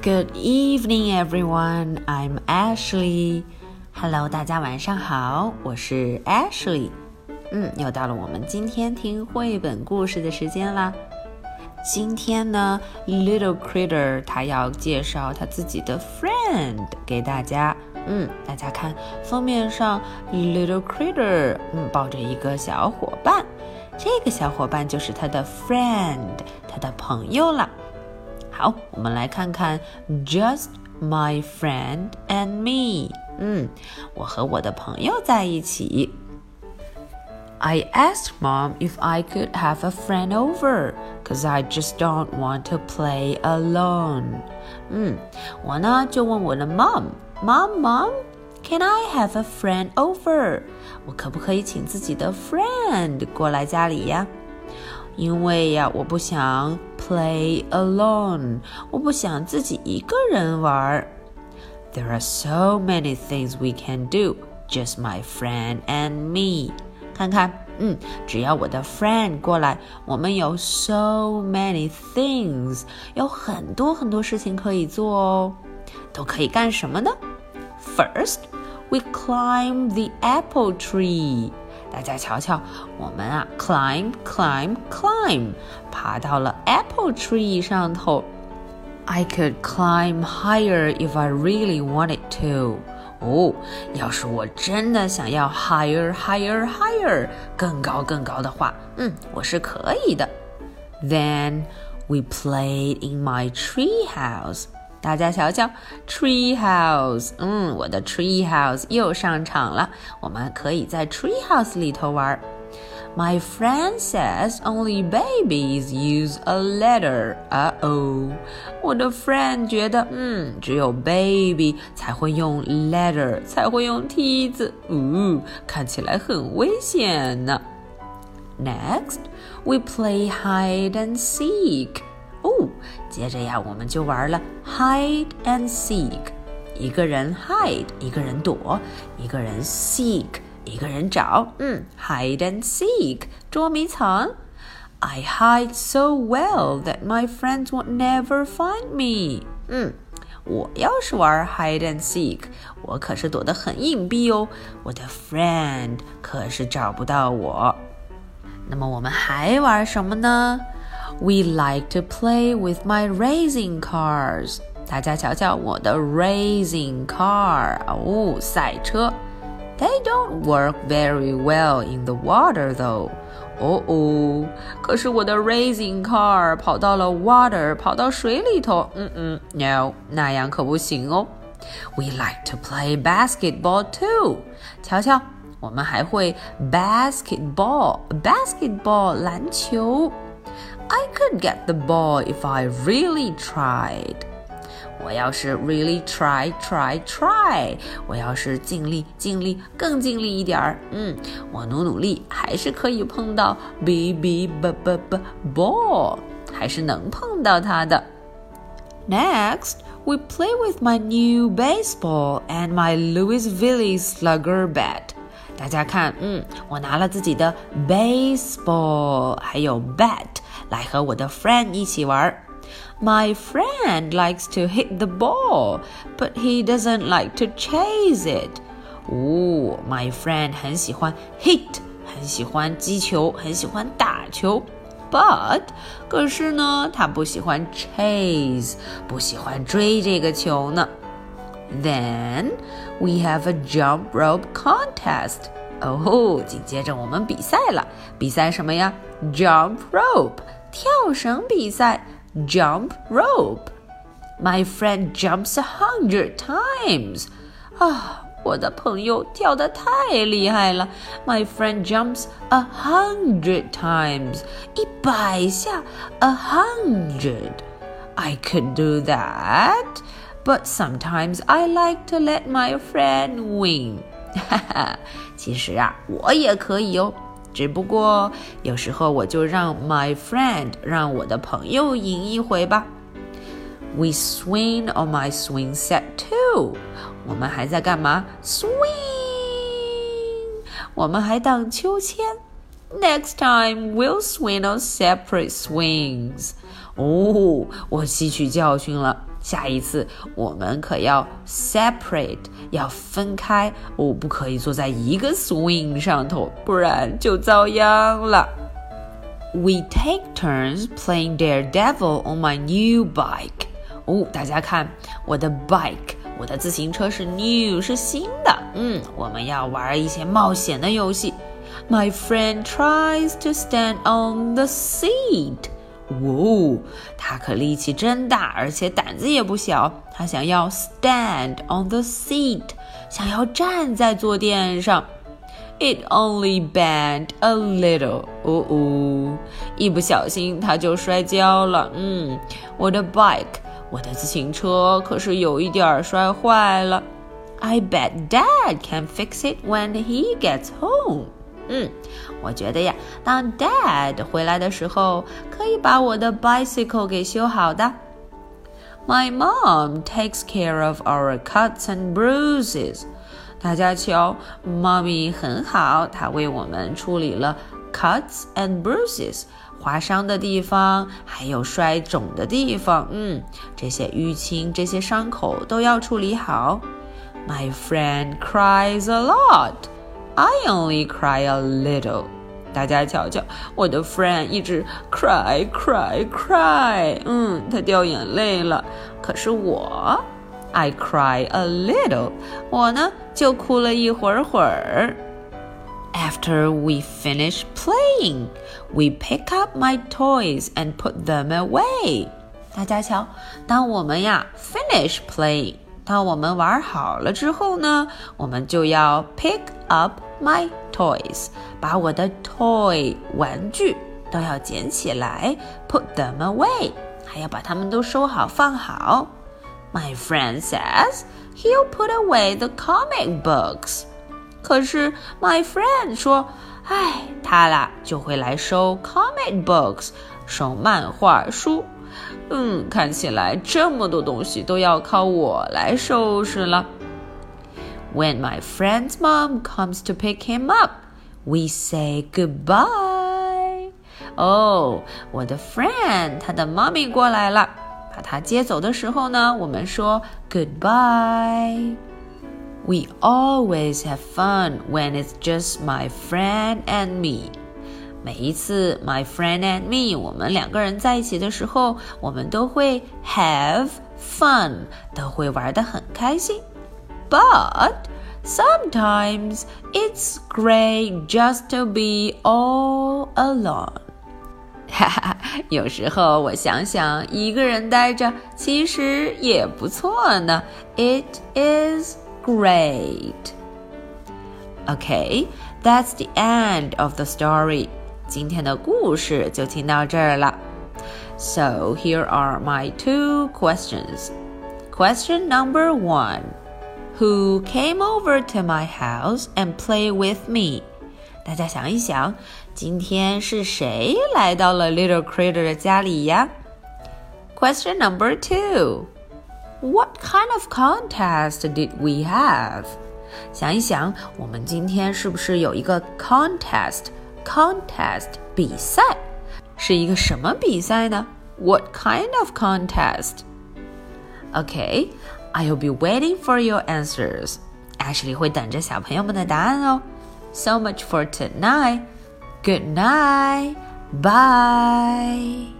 Good evening, everyone. I'm Ashley. Hello，大家晚上好，我是 Ashley。嗯，又到了我们今天听绘本故事的时间啦。今天呢，Little Critter 他要介绍他自己的 friend 给大家。嗯，大家看封面上，Little Critter 嗯抱着一个小伙伴，这个小伙伴就是他的 friend，他的朋友了。好，我们来看看 Just my friend and me。嗯，我和我的朋友在一起。I asked mom if I could have a friend over, cause I just don't want to play alone. 嗯，我呢就问我的 mom, mom, mom, can I have a friend over? 我可不可以请自己的 friend 过来家里呀？ 因为呀，我不想 play alone，我不想自己一个人玩。There are so many things we can do, just my friend and me。看看，嗯，只要我的 friend 过来，我们有 so many things，有很多很多事情可以做哦。都可以干什么呢？First, we climb the apple tree. 大家瞧瞧，我们啊，climb climb climb，爬到了 apple tree 上头。I could climb higher if I really wanted to。哦，要是我真的想要 higher higher higher 更高更高的话，嗯，我是可以的。Then we played in my tree house。大家瞧瞧，tree house，嗯，我的 tree house 又上场了。我们可以在 tree house 里头玩。My friend says only babies use a ladder. Uh oh，我的 friend 觉得，嗯，只有 baby 才会用 ladder，才会用梯子。呜，看起来很危险呢。Next, we play hide and seek. 哦，接着呀，我们就玩了 hide and seek，一个人 hide，一个人躲，一个人 seek，一个人找。嗯，hide and seek，捉迷藏。I hide so well that my friends would never find me。嗯，我要是玩 hide and seek，我可是躲得很隐蔽哦，我的 friend 可是找不到我。那么我们还玩什么呢 ？We like to play with my racing cars。大家瞧瞧我的 racing car 哦，赛车。They don't work very well in the water though。哦哦，可是我的 racing car 跑到了 water，跑到水里头。嗯嗯，no，那样可不行哦。We like to play basketball too。瞧瞧，我们还会 basketball，basketball 篮球。 I could get the ball if I really tried. 我要是 really try try try，我要是尽力尽力更尽力一点儿，嗯，我努努力还是可以碰到 b b b b b ball，还是能碰到它的。Next, we play with my new baseball and my Louisville Slugger bat. 大家看，嗯，我拿了自己的 baseball，还有 bat。来和我的 friend 一起玩。My friend likes to hit the ball, but he doesn't like to chase it. 哦，My friend 很喜欢 hit，很喜欢击球，很喜欢打球。But 可是呢，他不喜欢 chase，不喜欢追这个球呢。Then we have a jump rope contest. 哦，紧接着我们比赛了，比赛什么呀？Jump rope。 跳绳比赛，jump rope。My friend jumps a hundred times。啊，我的朋友跳得太厉害了。My friend jumps a hundred times。一百下，a hundred。I could do that, but sometimes I like to let my friend win. 哈哈，其实啊，我也可以哦。 只不过有时候我就让 my friend 让我的朋友赢一回吧。We swing on my swing set too。我们还在干嘛？Swing。我们还荡秋千。Next time we'll swing on separate swings。哦，我吸取教训了。下一次我们可要 separate，要分开哦，不可以坐在一个 swing 上头，不然就遭殃了。We take turns playing Daredevil on my new bike。哦，大家看我的 bike，我的自行车是 new，是新的。嗯，我们要玩一些冒险的游戏。My friend tries to stand on the seat。哦，他可力气真大，而且胆子也不小。他想要 stand on the seat，想要站在坐垫上。It only bent a little。哦哦，一不小心他就摔跤了。嗯，我的 bike，我的自行车可是有一点摔坏了。I bet Dad can fix it when he gets home。嗯，我觉得呀，当 Dad 回来的时候，可以把我的 bicycle 给修好的。My mom takes care of our cuts and bruises。大家瞧，妈咪很好，她为我们处理了 cuts and bruises，划伤的地方，还有摔肿的地方。嗯，这些淤青、这些伤口都要处理好。My friend cries a lot。I only cry a little。 大家瞧瞧，我的 friend 一直 cry cry cry，嗯，他掉眼泪了。可是我，I cry a little，我呢就哭了一会儿会儿。After we finish playing, we pick up my toys and put them away。大家瞧，当我们呀 finish playing，当我们玩好了之后呢，我们就要 pick up。 My toys，把我的 toy 玩具都要捡起来，put them away，还要把它们都收好放好。My friend says he'll put away the comic books。可是 my friend 说，哎，他啦就会来收 comic books，收漫画书。嗯，看起来这么多东西都要靠我来收拾了。When my friend's mom comes to pick him up, we say goodbye. 哦，我的 friend 他的 mommy 过来了，把他接走的时候呢，我们说 goodbye. We always have fun when it's just my friend and me. 每一次 my friend and me 我们两个人在一起的时候，我们都会 have fun，都会玩得很开心。 but sometimes it's great just to be all alone. 哈哈，有时候我想想，一个人待着其实也不错呢。It is great. Okay, that's the end of the story. 今天的故事就听到这儿了。So here are my two questions. Question number one who came over to my house and played with me. 大家想一想，今天是谁来到了 Little Critter 的家里呀？Question number two. What kind of contest did we have? 想一想，我们今天是不是有一个 contest？contest 比赛是一个什么比赛呢？What kind of contest? Okay, I'll be waiting for your answers. Ashley 会等着小朋友们的答案哦。So much for tonight. Good night. Bye.